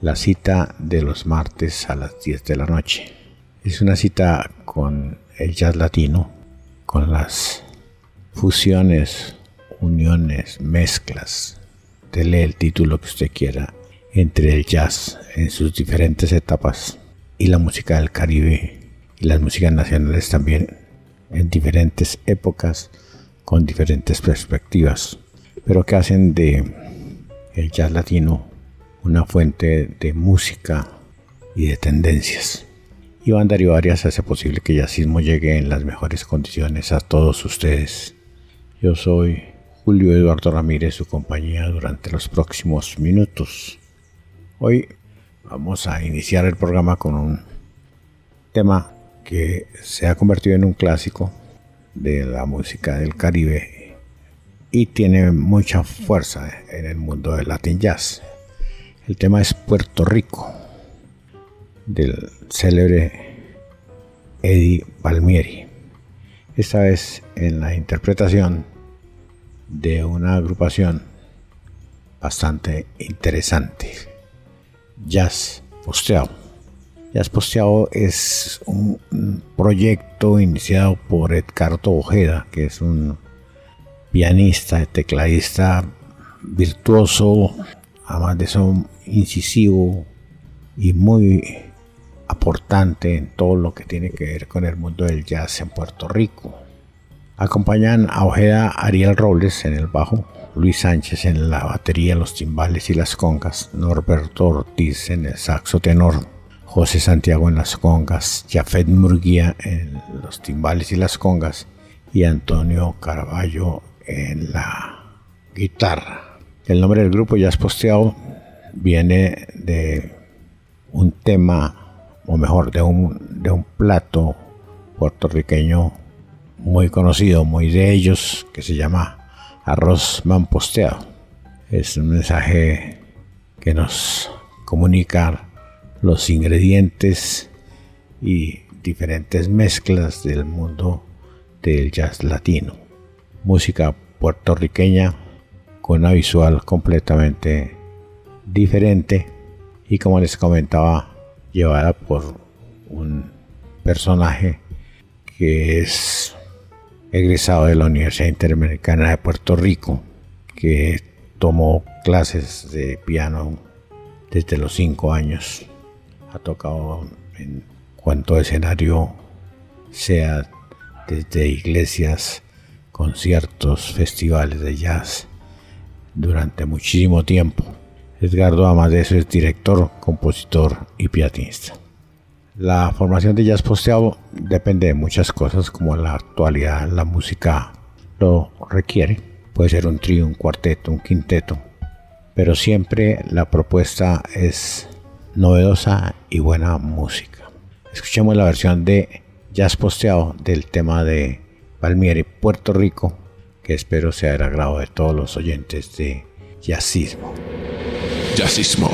la cita de los martes a las 10 de la noche. Es una cita con el jazz latino, con las fusiones, uniones, mezclas, dele el título que usted quiera, entre el jazz en sus diferentes etapas y la música del Caribe y las músicas nacionales también en diferentes épocas con diferentes perspectivas pero que hacen de el jazz latino una fuente de música y de tendencias. Iván Darío Arias hace posible que el jazzismo llegue en las mejores condiciones a todos ustedes. Yo soy Julio Eduardo Ramírez, su compañía durante los próximos minutos. Hoy vamos a iniciar el programa con un tema que se ha convertido en un clásico de la música del Caribe y tiene mucha fuerza en el mundo del Latin Jazz. El tema es Puerto Rico, del célebre Eddie Palmieri. Esta vez en la interpretación de una agrupación bastante interesante, Jazz Posteado. Jazz Posteado es un proyecto iniciado por Edgardo Ojeda, que es un pianista, tecladista virtuoso, además de eso incisivo y muy aportante en todo lo que tiene que ver con el mundo del jazz en Puerto Rico. Acompañan a Ojeda Ariel Robles en el bajo, Luis Sánchez en la batería, los timbales y las congas, Norberto Ortiz en el saxo tenor, José Santiago en las congas, Jafet Murguía en los timbales y las congas y Antonio Caraballo en la guitarra. El nombre del grupo ya es posteado viene de un tema, o mejor, de un, de un plato puertorriqueño muy conocido, muy de ellos, que se llama arroz posteado Es un mensaje que nos comunica los ingredientes y diferentes mezclas del mundo del jazz latino. Música puertorriqueña con una visual completamente diferente y como les comentaba llevada por un personaje que es egresado de la Universidad Interamericana de Puerto Rico que tomó clases de piano desde los cinco años ha tocado en cuanto escenario sea desde iglesias conciertos, festivales de jazz durante muchísimo tiempo. Edgardo Amadeus es director, compositor y pianista. La formación de jazz posteado depende de muchas cosas como la actualidad, la música lo requiere. Puede ser un trío, un cuarteto, un quinteto, pero siempre la propuesta es novedosa y buena música. Escuchemos la versión de jazz posteado del tema de Palmieri, Puerto Rico, que espero sea del agrado de todos los oyentes de Jazzismo. Jazzismo.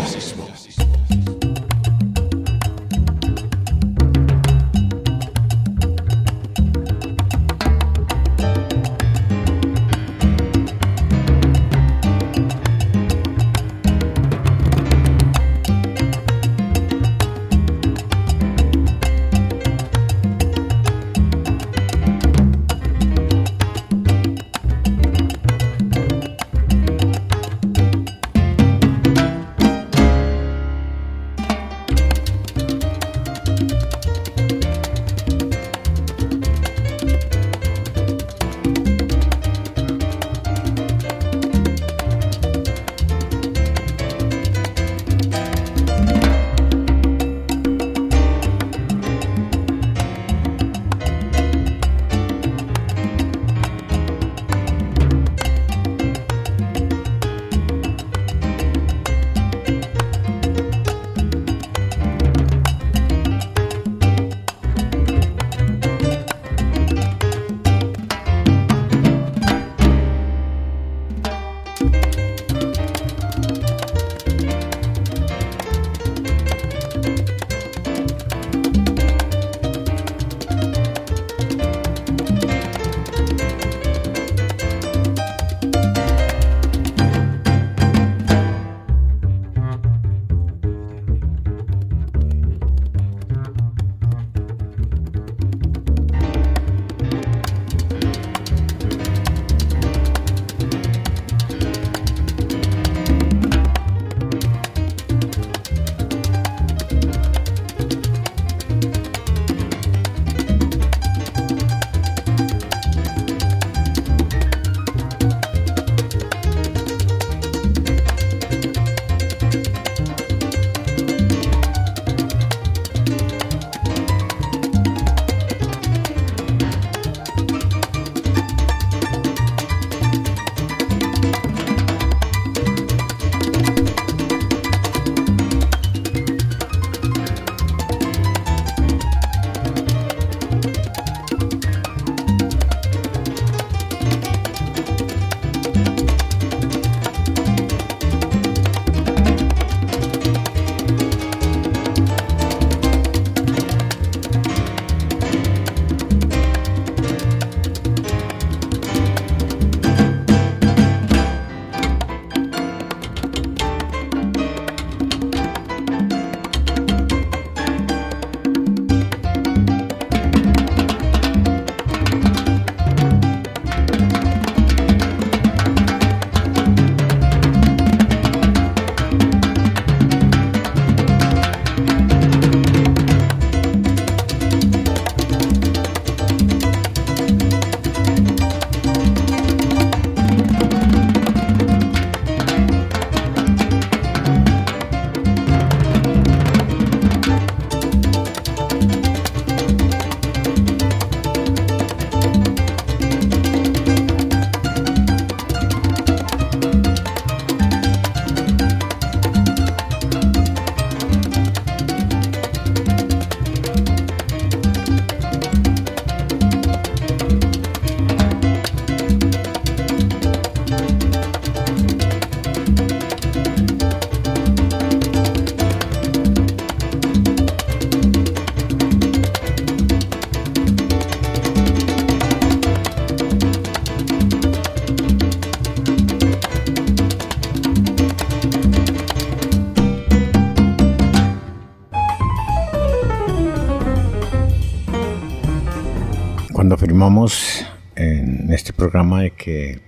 Informamos en este programa de que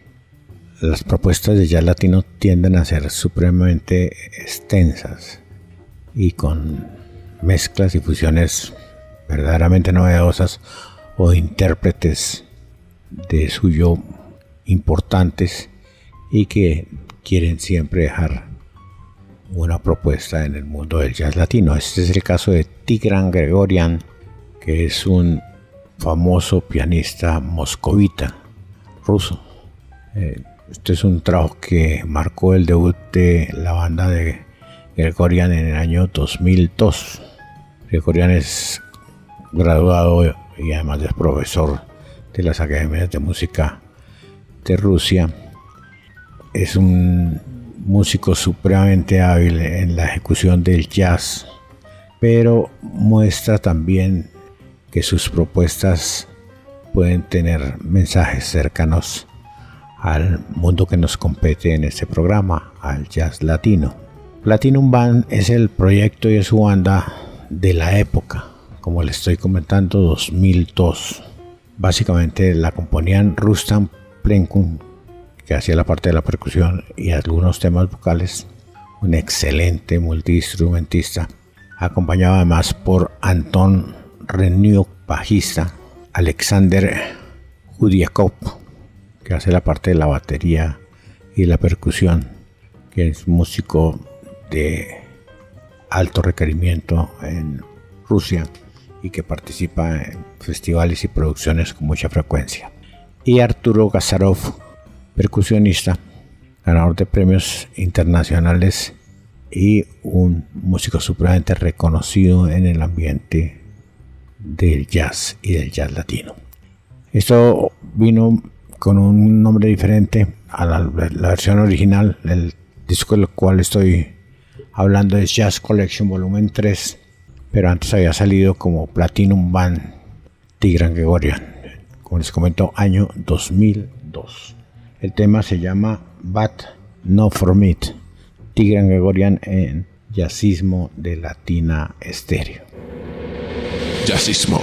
las propuestas de jazz latino tienden a ser supremamente extensas y con mezclas y fusiones verdaderamente novedosas o intérpretes de suyo importantes y que quieren siempre dejar una propuesta en el mundo del jazz latino. Este es el caso de Tigran Gregorian, que es un famoso pianista moscovita ruso. Eh, este es un trabajo que marcó el debut de la banda de Gregorian en el año 2002. Gregorian es graduado y además es profesor de las academias de música de Rusia. Es un músico supremamente hábil en la ejecución del jazz, pero muestra también que sus propuestas pueden tener mensajes cercanos al mundo que nos compete en este programa, al jazz latino. Platinum Band es el proyecto y es su banda de la época, como le estoy comentando, 2002. Básicamente la componían Rustam Plenkun, que hacía la parte de la percusión y algunos temas vocales, un excelente multiinstrumentista, acompañado además por Anton Reniuk, bajista, Alexander Judiakov, que hace la parte de la batería y la percusión, que es músico de alto requerimiento en Rusia y que participa en festivales y producciones con mucha frecuencia. Y Arturo Gazarov, percusionista, ganador de premios internacionales y un músico supremamente reconocido en el ambiente del jazz y del jazz latino. Esto vino con un nombre diferente a la, versión original. El disco del cual estoy hablando es Jazz Collection Volumen 3, pero antes había salido como Platinum Band Tigran Gregorian, como les comento, año 2002. El tema se llama But No For Meat, Tigran Gregorian en Jazzismo de Latina Estéreo. Jazzismo.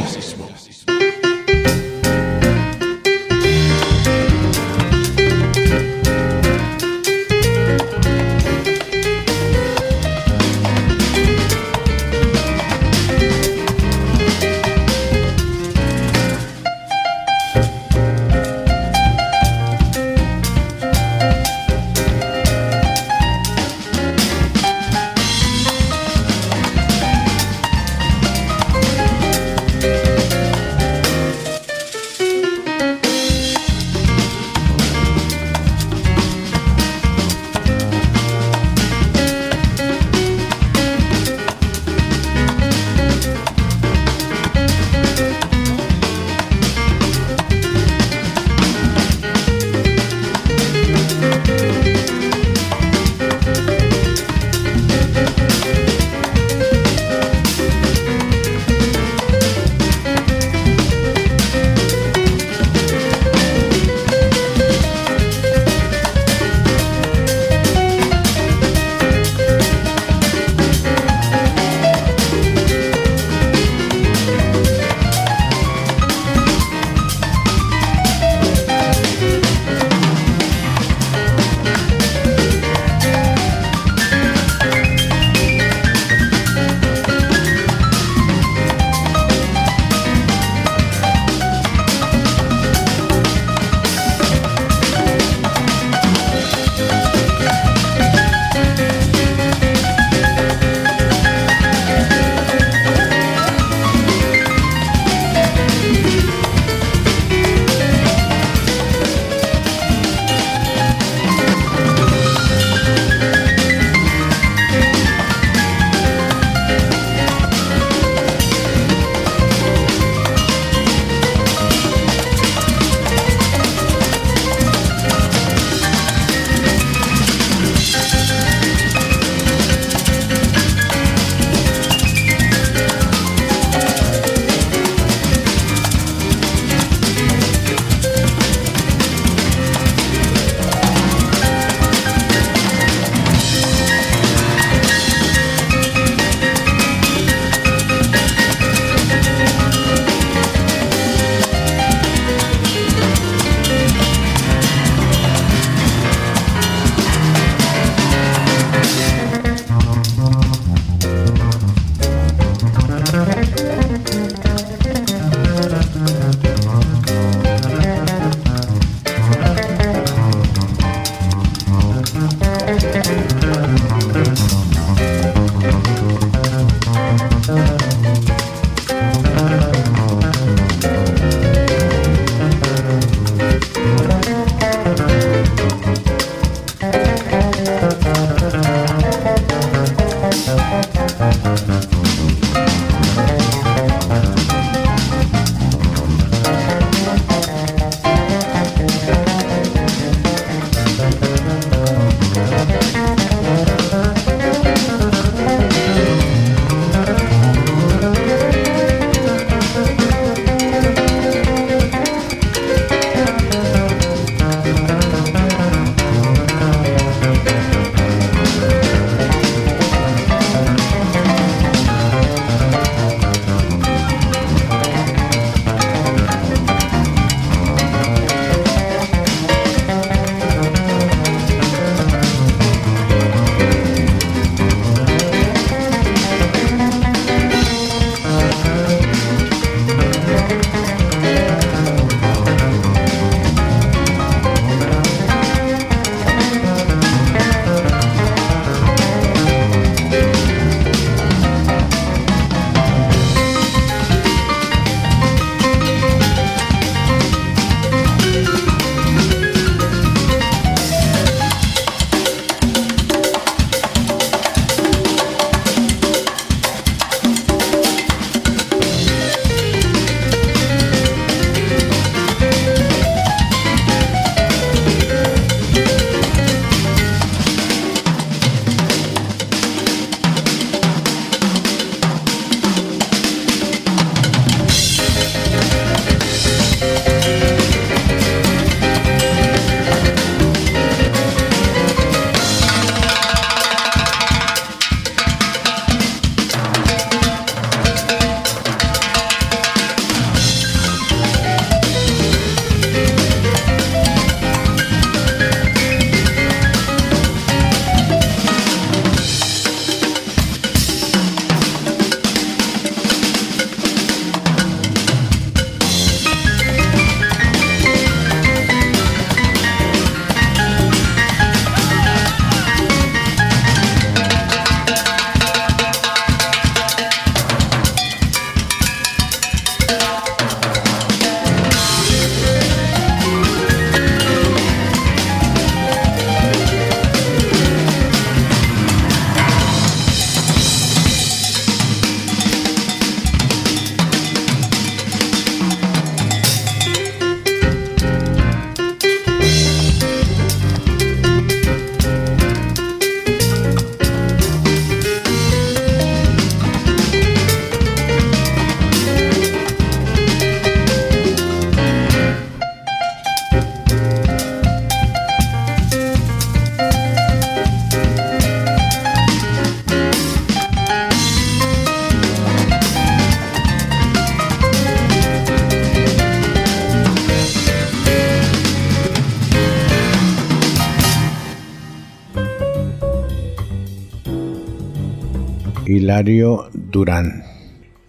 Hilario Durán.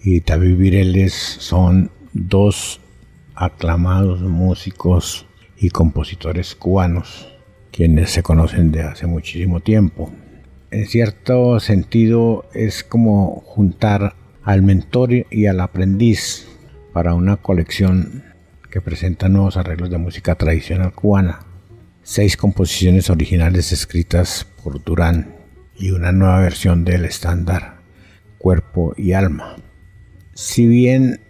Y David Vireles son dos aclamados músicos y compositores cubanos quienes se conocen de hace muchísimo tiempo. En cierto sentido es como juntar al mentor y al aprendiz para una colección que presenta nuevos arreglos de música tradicional cubana, seis composiciones originales escritas por Durán y una nueva versión del estándar Cuerpo y Alma. Si bien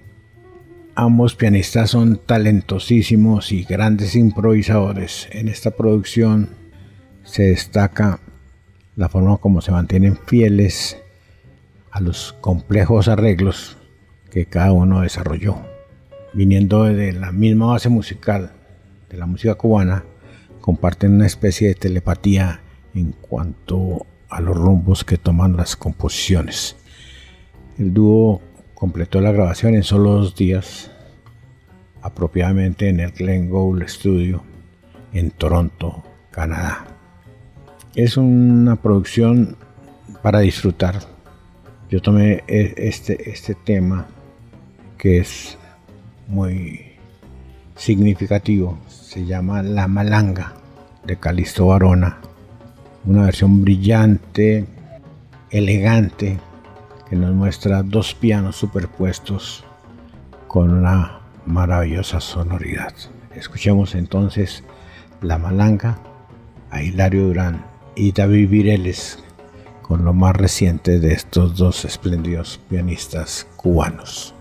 ambos pianistas son talentosísimos y grandes improvisadores, en esta producción se destaca la forma como se mantienen fieles a los complejos arreglos que cada uno desarrolló. Viniendo de la misma base musical de la música cubana, comparten una especie de telepatía en cuanto a los rumbos que toman las composiciones. El dúo completó la grabación en solo dos días, apropiadamente en el Glen Gould Studio en Toronto, Canadá. Es una producción para disfrutar. Yo tomé e, este, este tema que es muy significativo. Se llama La Malanga de Calisto Varona una versión brillante, elegante, que nos muestra dos pianos superpuestos con una maravillosa sonoridad. Escuchemos entonces La Malanga a Hilario Durán y David Vireles con lo más reciente de estos dos espléndidos pianistas cubanos.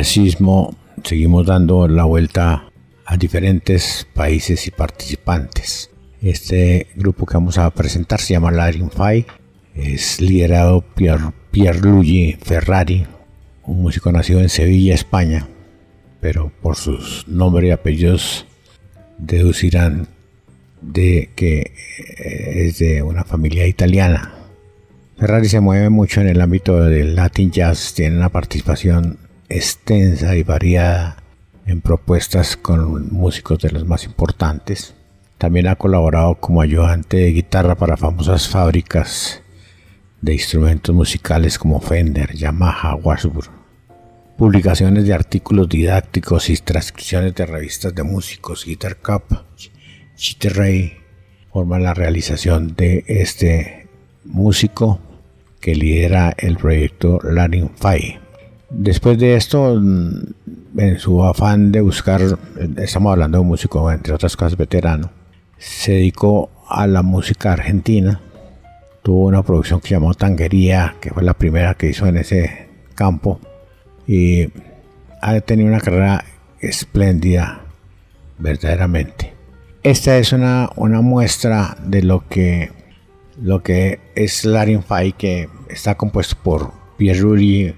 Jazzismo seguimos dando la vuelta a diferentes países y participantes. Este grupo que vamos a presentar se llama Latin Five. Es liderado por Pierluigi Ferrari, un músico nacido en Sevilla, España, pero por sus nombres y apellidos deducirán de que eh, es de una familia italiana. Ferrari se mueve mucho en el ámbito del Latin Jazz, tiene una participación extensa y variada en propuestas con músicos de los más importantes. También ha colaborado como ayudante de guitarra para famosas fábricas de instrumentos musicales como Fender, Yamaha, Washburn. Publicaciones de artículos didácticos y transcripciones de revistas de músicos, Guitar Cup, Cheater Ray, forman la realización de este músico que lidera el proyecto Learning Five. Después de esto, en su afán de buscar, estamos hablando de un músico, entre otras cosas, veterano, se dedicó a la música argentina. Tuvo una producción que llamó Tanguería, que fue la primera que hizo en ese campo. Y ha tenido una carrera espléndida, verdaderamente. Esta es una, una muestra de lo que, lo que es Larin Fai, que está compuesto por Pierre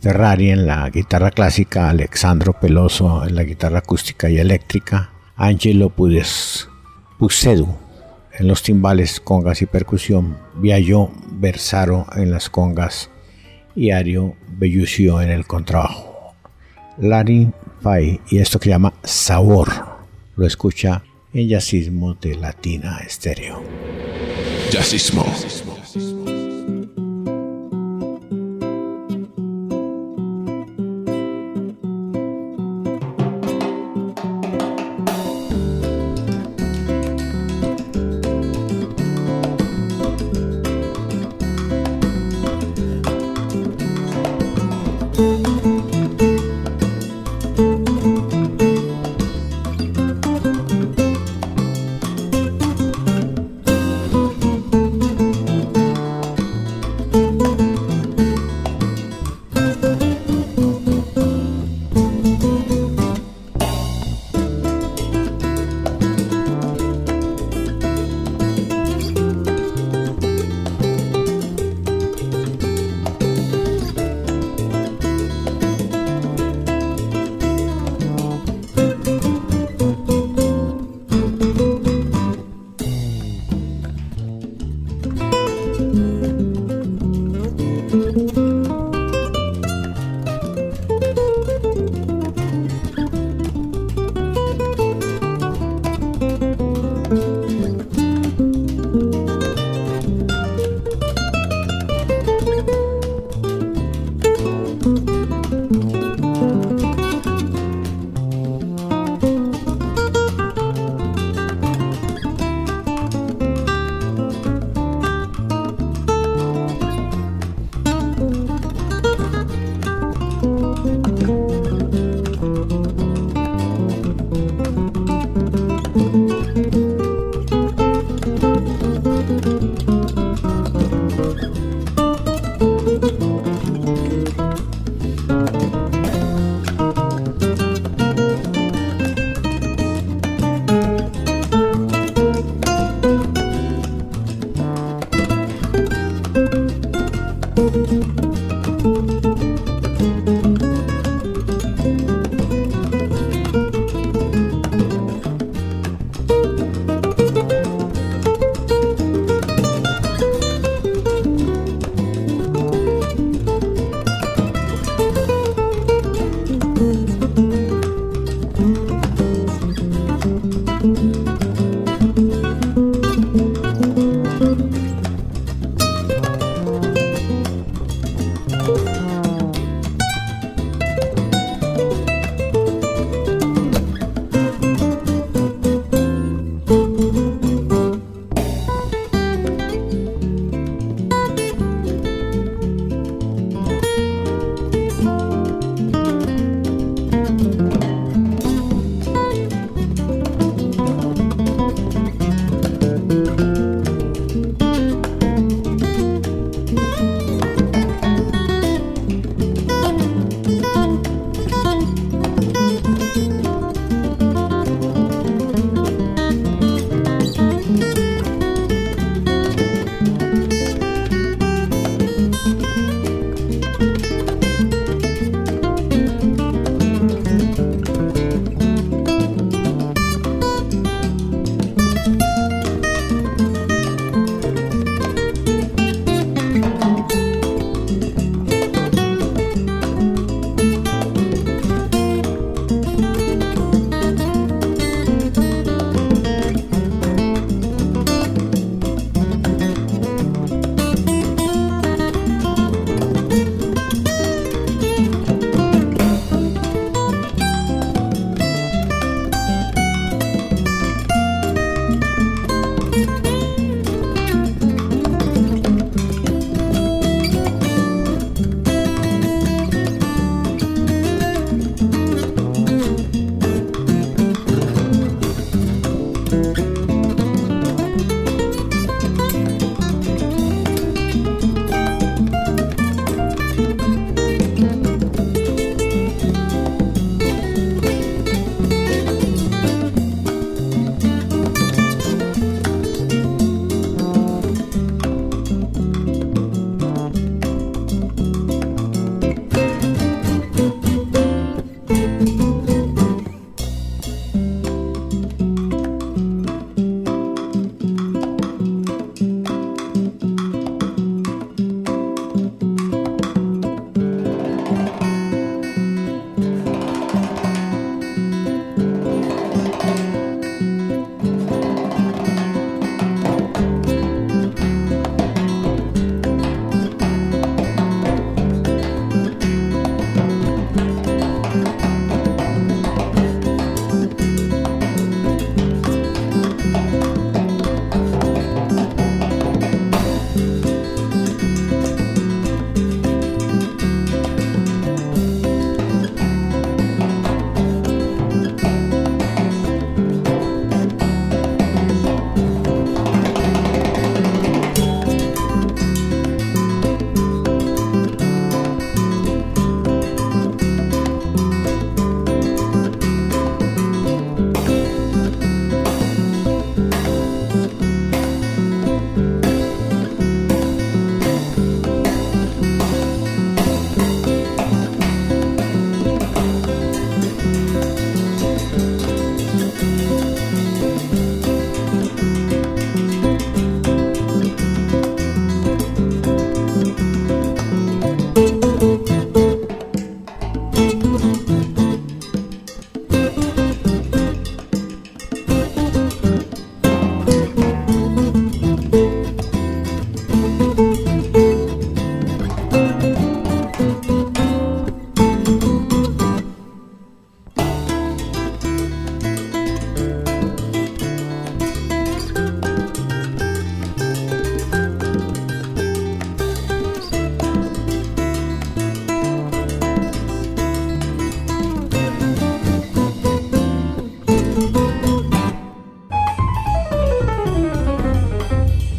Ferrari en la guitarra clásica, Alexandro Peloso en la guitarra acústica y eléctrica, Angelo Pucedu en los timbales, congas y percusión, Viallo Versaro en las congas y Ario Bellucio en el contrabajo. Larry Fay y esto que llama Sabor lo escucha en Yacismo de Latina Estéreo. Jazzismo.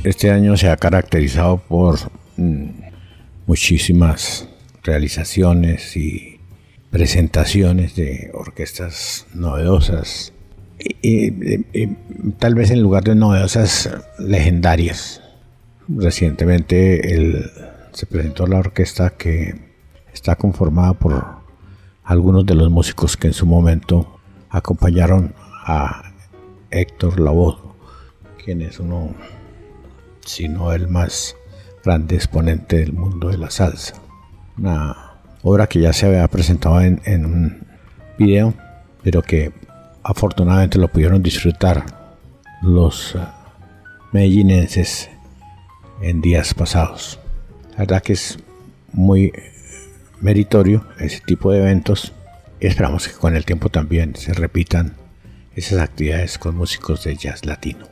Este año se ha caracterizado por mm, muchísimas realizaciones y presentaciones de orquestas novedosas y, tal vez en lugar de novedosas legendarias. Recientemente se presentó la orquesta que está conformada por algunos de los músicos que en su momento acompañaron a Héctor Lavoe, quien es uno, si no el más grande exponente del mundo de la salsa. Una obra que ya se había presentado en, en un video, pero que afortunadamente lo pudieron disfrutar los uh, medellinenses en días pasados. La verdad que es muy meritorio ese tipo de eventos esperamos que con el tiempo también se repitan esas actividades con músicos de jazz latino.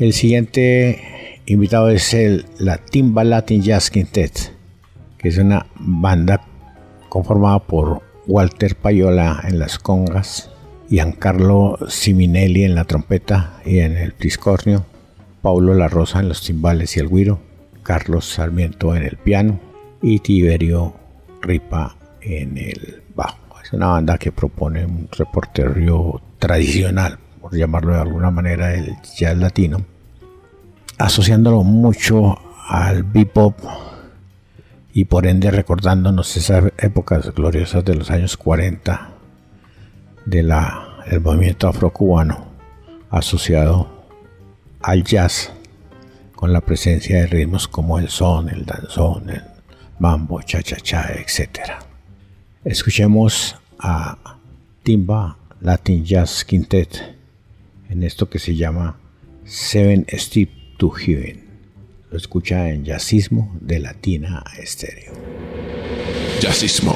El siguiente invitado es el la Timba Latin Jazz Quintet, que es una banda conformada por Walter Payola en las congas, Giancarlo Siminelli en la trompeta y en el triscornio, Paulo La Rosa en los timbales y el guiro, Carlos Sarmiento en el piano y Tiberio Ripa en el bajo. Es una banda que propone un repertorio tradicional, llamarlo de alguna manera, el jazz latino, asociándolo mucho al bebop y por ende recordándonos esas épocas gloriosas de los años 40 del movimiento afrocubano asociado al jazz con la presencia de ritmos como el son, el danzón, el mambo, cha-cha-cha, etc. Escuchemos a Timba Latin Jazz Quintet en esto que se llama Seven Step to Heaven. Lo escucha en Jazzismo de Latina Estéreo. Jazzismo.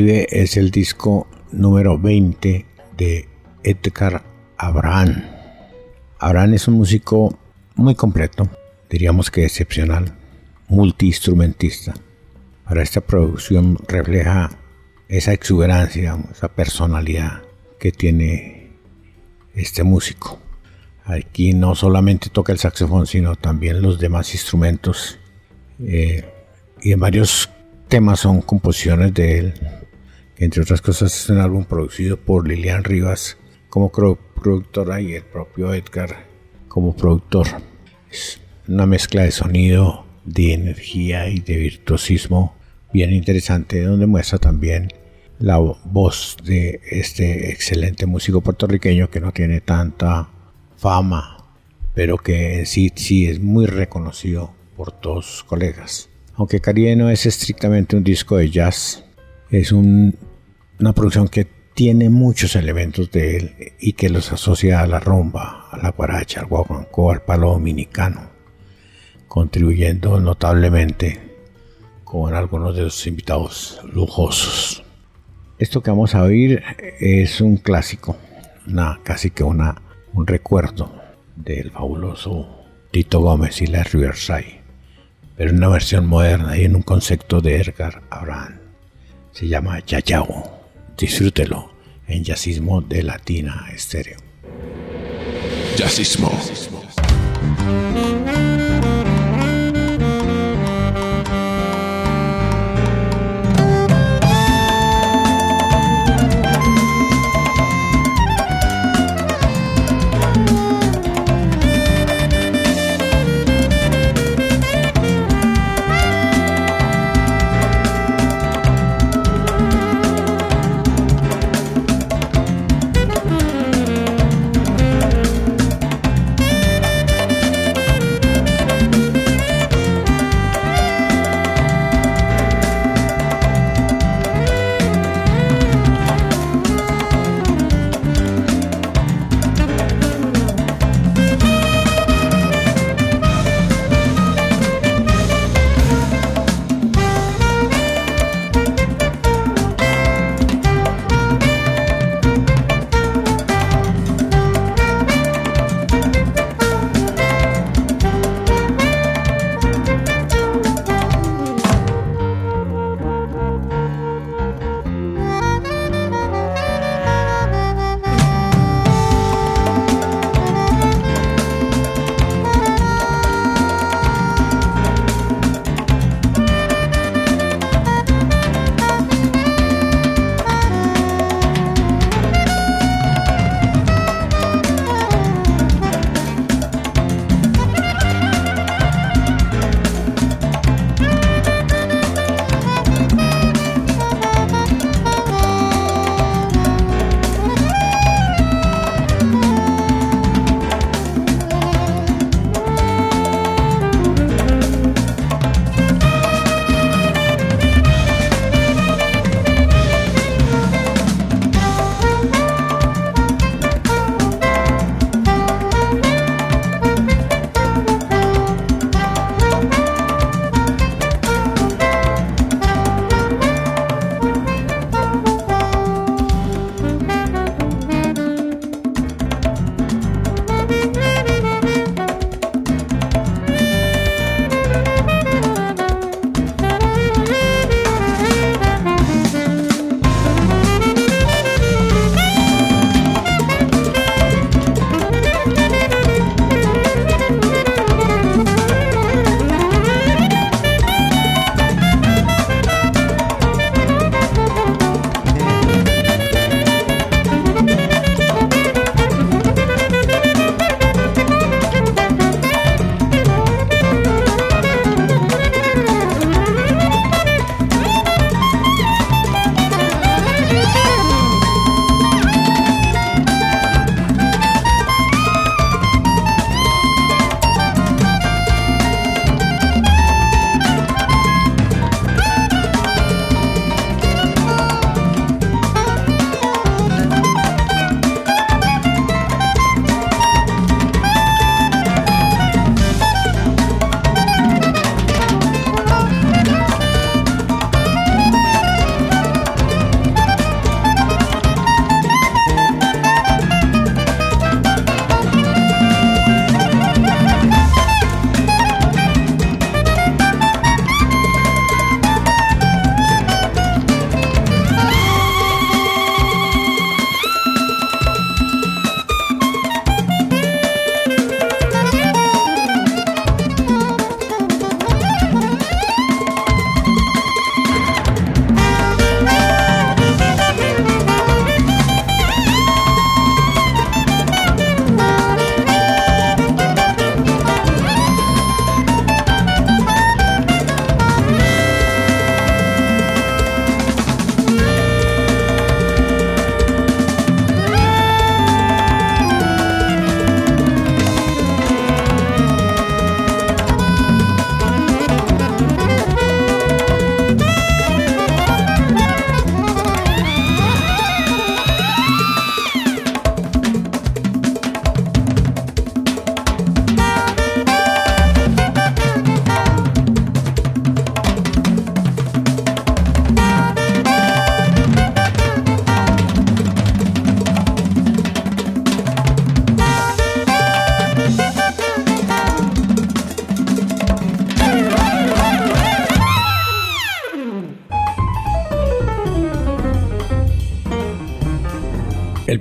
Es el disco número 20 de Edgar Abraham. Abraham es un músico muy completo, diríamos que excepcional, multiinstrumentista. Para esta producción refleja esa exuberancia, esa personalidad que tiene este músico. Aquí no solamente toca el saxofón, sino también los demás instrumentos. Eh, y en varios temas son composiciones de él, entre otras cosas es un álbum producido por Lilian Rivas como productora y el propio Edgar como productor. Es una mezcla de sonido, de energía y de virtuosismo bien interesante, donde muestra también la voz de este excelente músico puertorriqueño que no tiene tanta fama, pero que en sí sí es muy reconocido por todos sus colegas. Aunque Caribe no es estrictamente un disco de jazz, es una producción que tiene muchos elementos de él y que los asocia a la rumba, a la guaracha, al guaguancó, al palo dominicano, contribuyendo notablemente con algunos de los invitados lujosos. Esto que vamos a oír es un clásico, casi que una un recuerdo del fabuloso Tito Gómez y la Riverside, pero en una versión moderna y en un concepto de Edgar Abraham. Se llama Yayao. Disfrútelo en Yacismo de Latina Estéreo. Yacismo.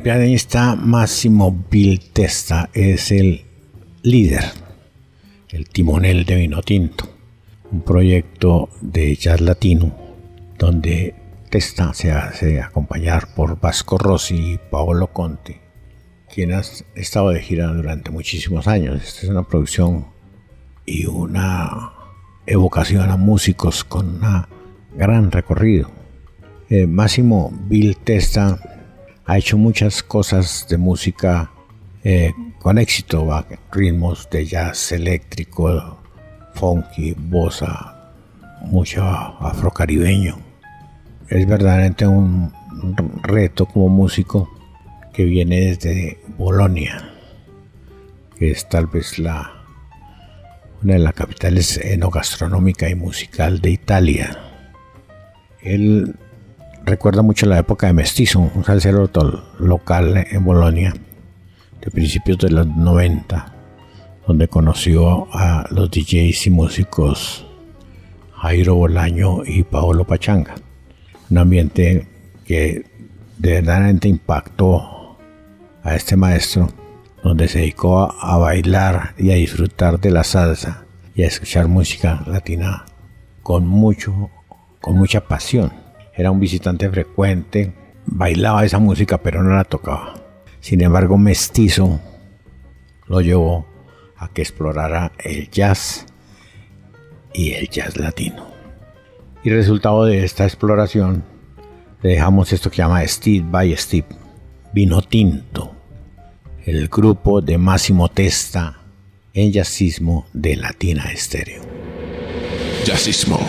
Pianista Máximo Testa es el líder, el timonel de Vino Tinto, un proyecto de jazz latino donde Testa se hace acompañar por Vasco Rossi y Paolo Conte, quien ha estado de gira durante muchísimos años. Esta es una producción y una evocación a músicos con un gran recorrido. Eh, Máximo Bill Testa ha hecho muchas cosas de música eh, con éxito, ritmos de jazz eléctrico, funky, bossa, mucho afrocaribeño. Es verdaderamente un reto como músico que viene desde Bolonia, que es tal vez la una de las capitales enogastronómica y musical de Italia. Él recuerda mucho la época de Mestizo, un salsero local en Bolonia, de principios de los 90, donde conoció a los DJs y músicos Jairo Bolaño y Paolo Pachanga. Un ambiente que verdaderamente impactó a este maestro, donde se dedicó a, a bailar y a disfrutar de la salsa y a escuchar música latina con mucho, con mucha pasión era un visitante frecuente, bailaba esa música pero no la tocaba. Sin embargo, Mestizo lo llevó a que explorara el jazz y el jazz latino. Y resultado de esta exploración, le dejamos esto que llama Steve by Steve, Vino Tinto, el grupo de Máximo Testa en jazzismo de Latina Estéreo. Jazzismo.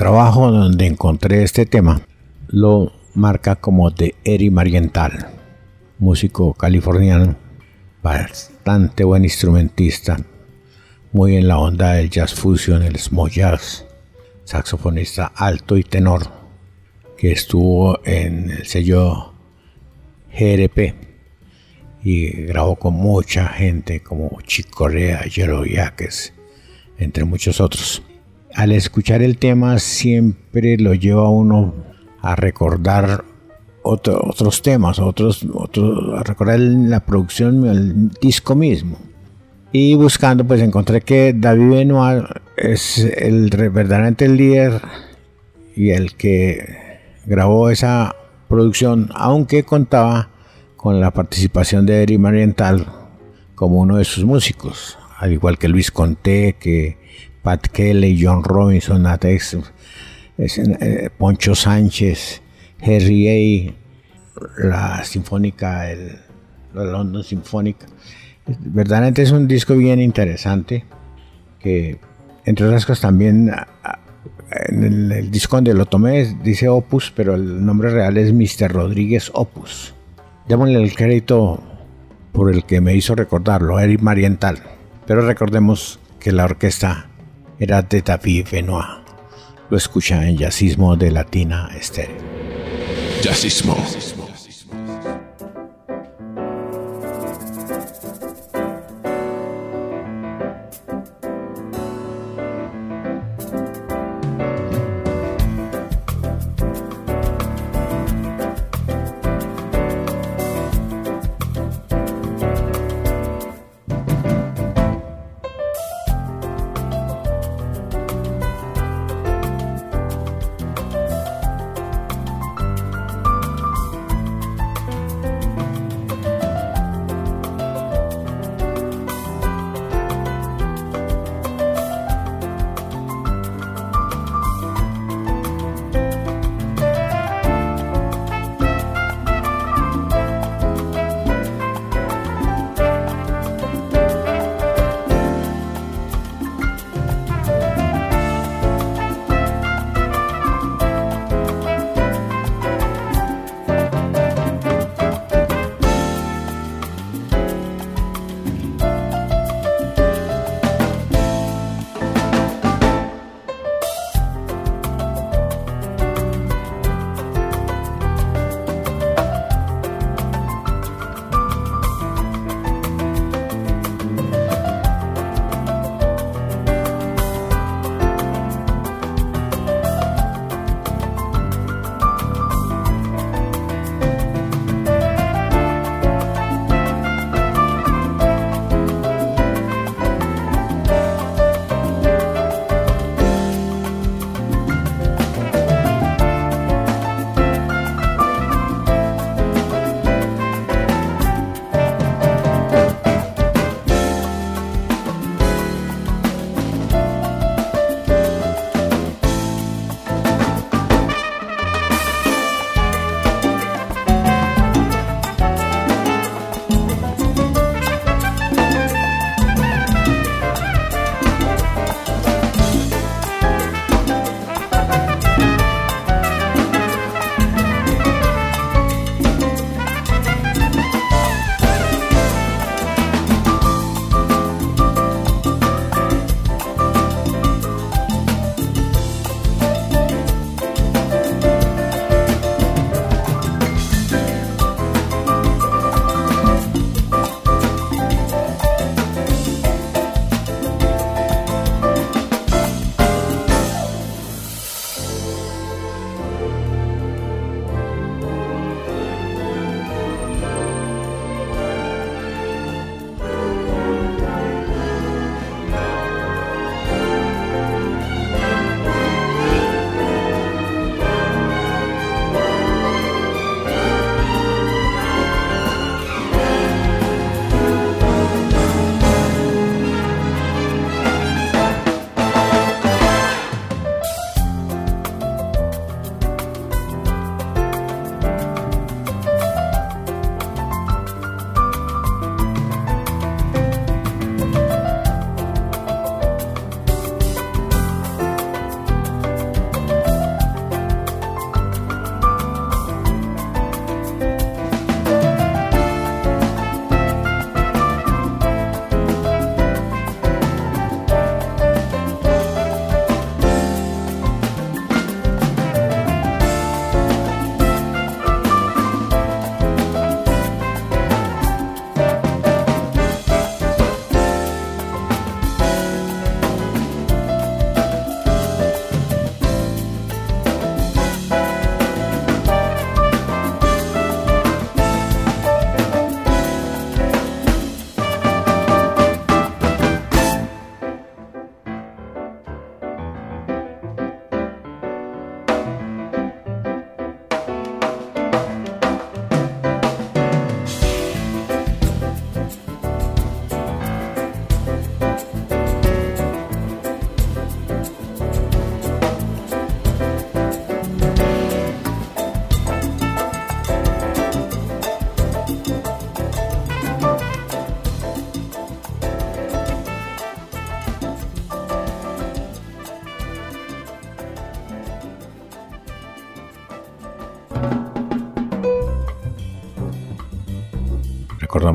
Trabajo donde encontré este tema, lo marca como de Eri Mariental, músico californiano, bastante buen instrumentista, muy en la onda del jazz fusion, el smooth jazz, saxofonista alto y tenor, que estuvo en el sello GRP y grabó con mucha gente como Chick Corea, Yellow Yaques, entre muchos otros. Al escuchar el tema siempre lo lleva uno a recordar otros temas, otros, otros, a recordar la producción, el disco mismo. Y buscando, pues encontré que David Benoit es el verdaderamente el líder y el que grabó esa producción, aunque contaba con la participación de Eric Mariental como uno de sus músicos, al igual que Luis Conté, que Pat Kelly, John Robinson, Atex, eh, Poncho Sánchez, Harry A, la Sinfónica, el, la London Symphonic. Verdaderamente es un disco bien interesante que, entre otras cosas, también en el, disco donde lo tomé dice Opus, pero el nombre real es Mr. Rodríguez Opus. Démosle el crédito por el que me hizo recordarlo, Eric Mariental. Pero recordemos que la orquesta era de David Benoit. Lo escucha en Jazzismo de Latina Estéreo. Jazzismo.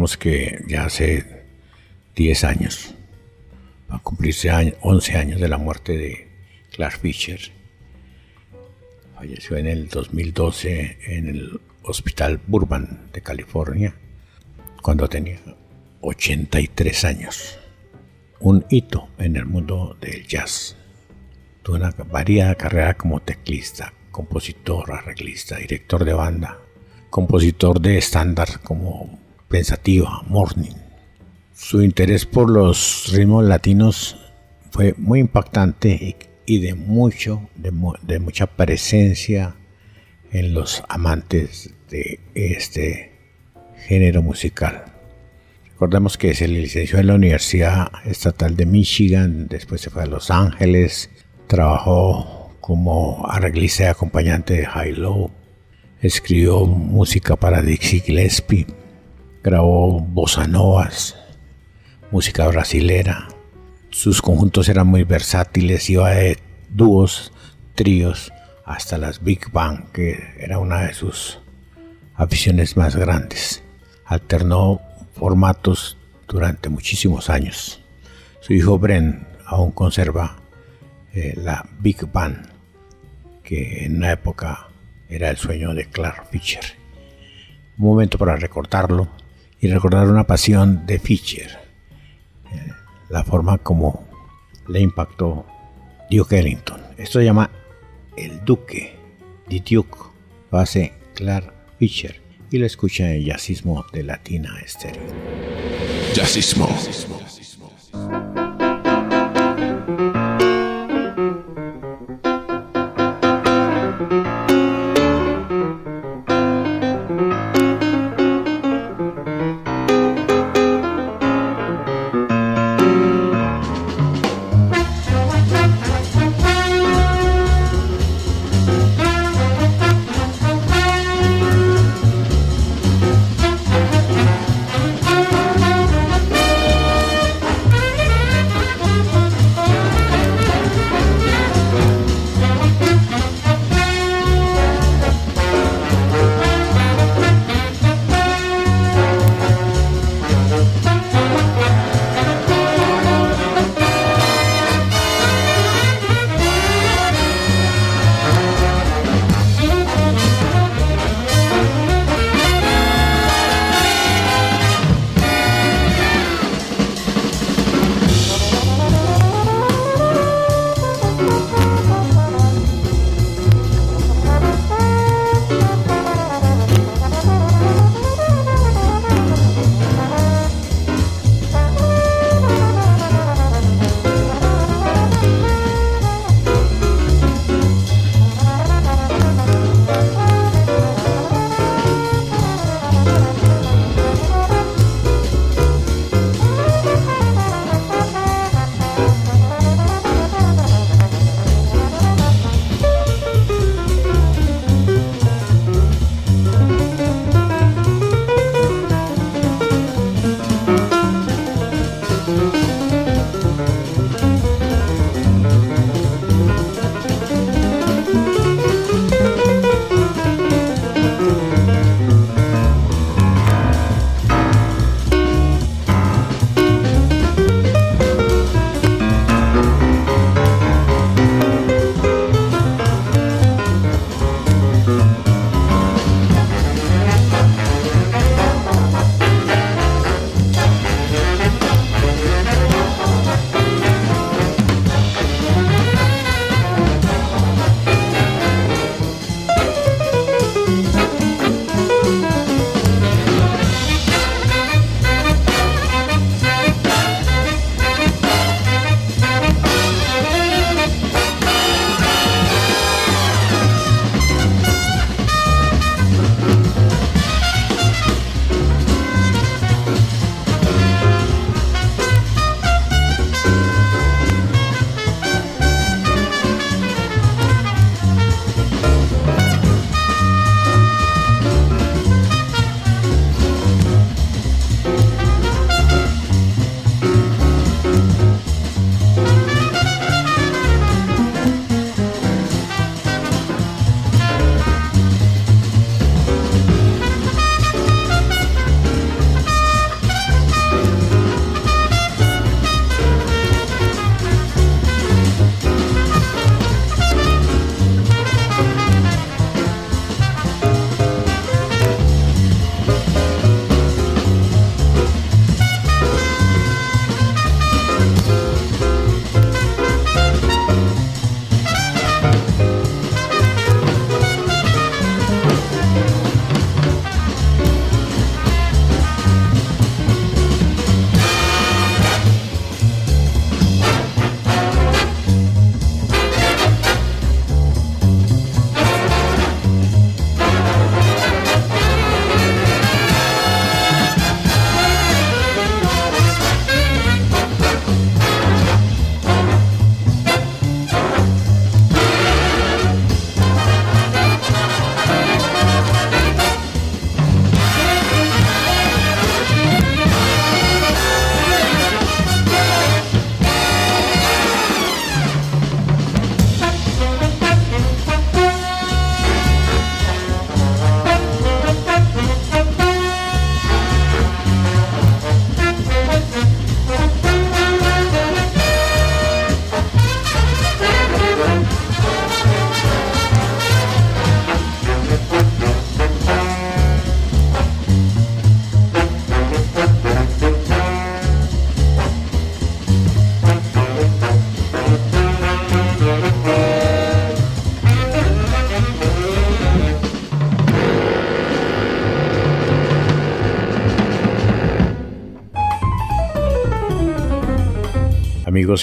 Recordamos que ya hace 10 años, a cumplirse 11 años de la muerte de Clark Fisher. Falleció en el 2012 en el Hospital Burbank de California, cuando tenía 83 años. Un hito en el mundo del jazz. Tuvo una variada carrera como teclista, compositor, arreglista, director de banda, compositor de estándar como Pensativa, Morning. Su interés por los ritmos latinos fue muy impactante y, de mucho, de, mucha presencia en los amantes de este género musical. Recordemos que se licenció en la Universidad Estatal de Michigan, después se fue a Los Ángeles, trabajó como arreglista y acompañante de High Low, escribió música para Dixie Gillespie, grabó bossa novas, música brasilera. Sus conjuntos eran muy versátiles, iba de dúos, tríos, hasta las Big Bang, que era una de sus aficiones más grandes. Alternó formatos durante muchísimos años. Su hijo Bren aún conserva eh, la Big Band, que en una época era el sueño de Clark Fisher. Un momento para recordarlo y recordar una pasión de Fisher, eh, la forma como le impactó Duke Ellington. Esto se llama El Duque, de Duke, lo hace Clark Fisher y lo escucha en el de Latina Estéreo. Jazzismo.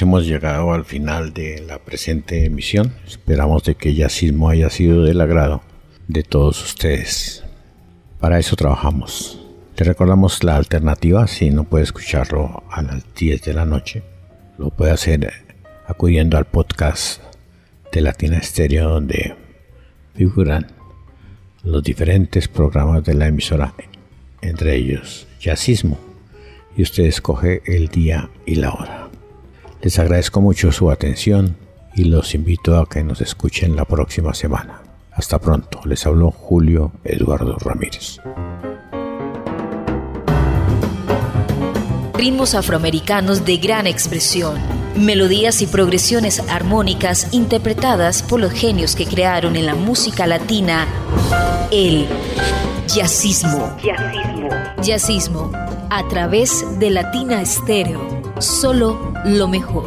Hemos llegado al final de la presente emisión. Esperamos de que Yacismo haya sido del agrado de todos ustedes. Para eso trabajamos. Le recordamos la alternativa si no puede escucharlo a las 10 de la noche. Lo puede hacer acudiendo al podcast de Latina Estéreo donde figuran los diferentes programas de la emisora, entre ellos Yacismo, y usted escoge el día y la hora. Les agradezco mucho su atención y los invito a que nos escuchen la próxima semana. Hasta pronto, les habló Julio Eduardo Ramírez. Ritmos afroamericanos de gran expresión, melodías y progresiones armónicas interpretadas por los genios que crearon en la música latina el jazzismo. Jazzismo. Jazzismo a través de Latina Estéreo. Solo lo mejor.